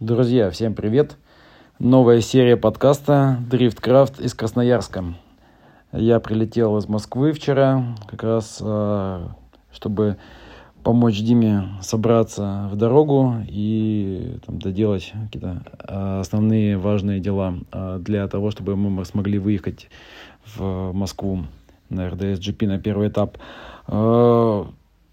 Друзья, всем привет! Новая серия подкаста «Дрифткрафт» из Красноярска. Я прилетел из Москвы вчера, как раз э, чтобы помочь Диме собраться в дорогу и там, доделать какие-то э, основные важные дела э, для того, чтобы мы смогли выехать в Москву на РДС-GP на первый этап.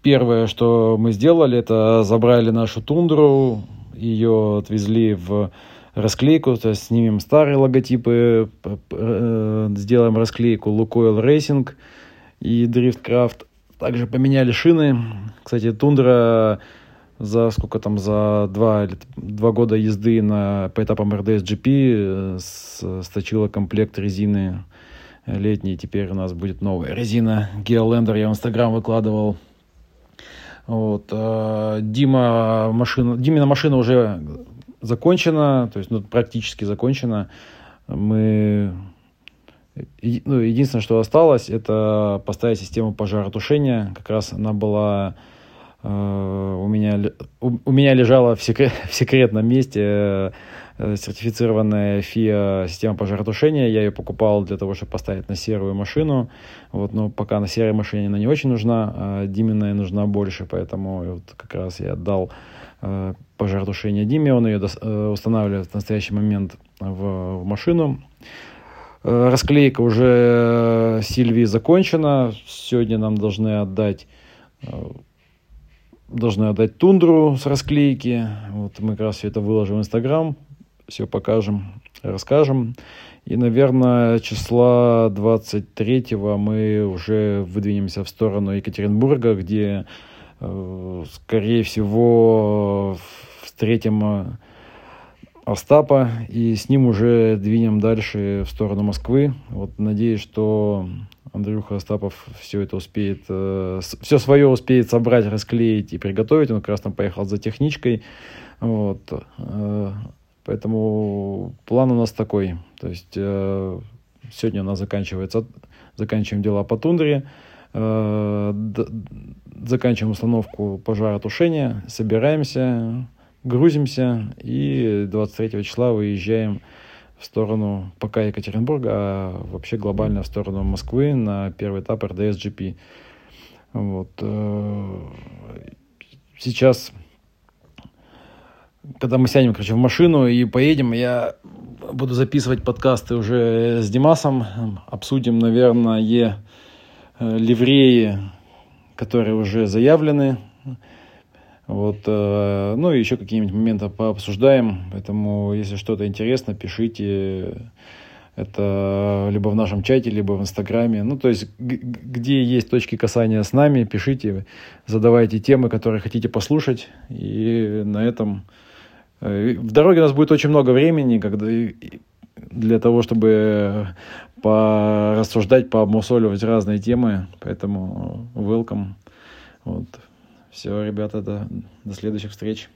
Первое, что мы сделали, это забрали нашу тундру, ее отвезли в расклейку, то есть снимем старые логотипы, э, сделаем расклейку Lukoil Racing и Driftcraft. Также поменяли шины. Кстати, Тундра за сколько там, за два, два года езды на, по этапам RDS GP э, сточила комплект резины летней. Теперь у нас будет новая резина Geolander. Я в Инстаграм выкладывал вот. А, Дима машина, Димина машина уже закончена, то есть ну, практически закончена. Мы ну, единственное, что осталось, это поставить систему пожаротушения. Как раз она была э, у меня у, у меня лежала в, секрет, в секретном месте Э, сертифицированная FIA система пожаротушения. Я ее покупал для того, чтобы поставить на серую машину. Вот, но пока на серой машине она не очень нужна, а Диминая нужна больше, поэтому вот как раз я отдал э, пожаротушение Диме. Он ее э, устанавливает в настоящий момент в, в машину. Э, расклейка уже э, Сильвии закончена. Сегодня нам должны отдать э, должны отдать тундру с расклейки. Вот мы как раз все это выложим в Инстаграм все покажем, расскажем. И, наверное, числа 23-го мы уже выдвинемся в сторону Екатеринбурга, где, э, скорее всего, встретим э, Остапа, и с ним уже двинем дальше в сторону Москвы. Вот надеюсь, что Андрюха Остапов все это успеет, э, все свое успеет собрать, расклеить и приготовить. Он как раз там поехал за техничкой. Вот. Поэтому план у нас такой. То есть э, сегодня у нас заканчивается, заканчиваем дела по тундре, э, заканчиваем установку пожаротушения, собираемся, грузимся и 23 числа выезжаем в сторону пока Екатеринбурга, а вообще глобально в сторону Москвы на первый этап РДС-GP. Вот. Э, сейчас когда мы сядем, короче, в машину и поедем, я буду записывать подкасты уже с Димасом. Обсудим, наверное, э, ливреи, которые уже заявлены. Вот, э, ну и еще какие-нибудь моменты пообсуждаем. Поэтому, если что-то интересно, пишите. Это либо в нашем чате, либо в Инстаграме. Ну, то есть, где есть точки касания с нами, пишите, задавайте темы, которые хотите послушать. И на этом в дороге у нас будет очень много времени, когда для того, чтобы порассуждать, пообмусоливать разные темы. Поэтому welcome. Вот. Все, ребята, до, до следующих встреч.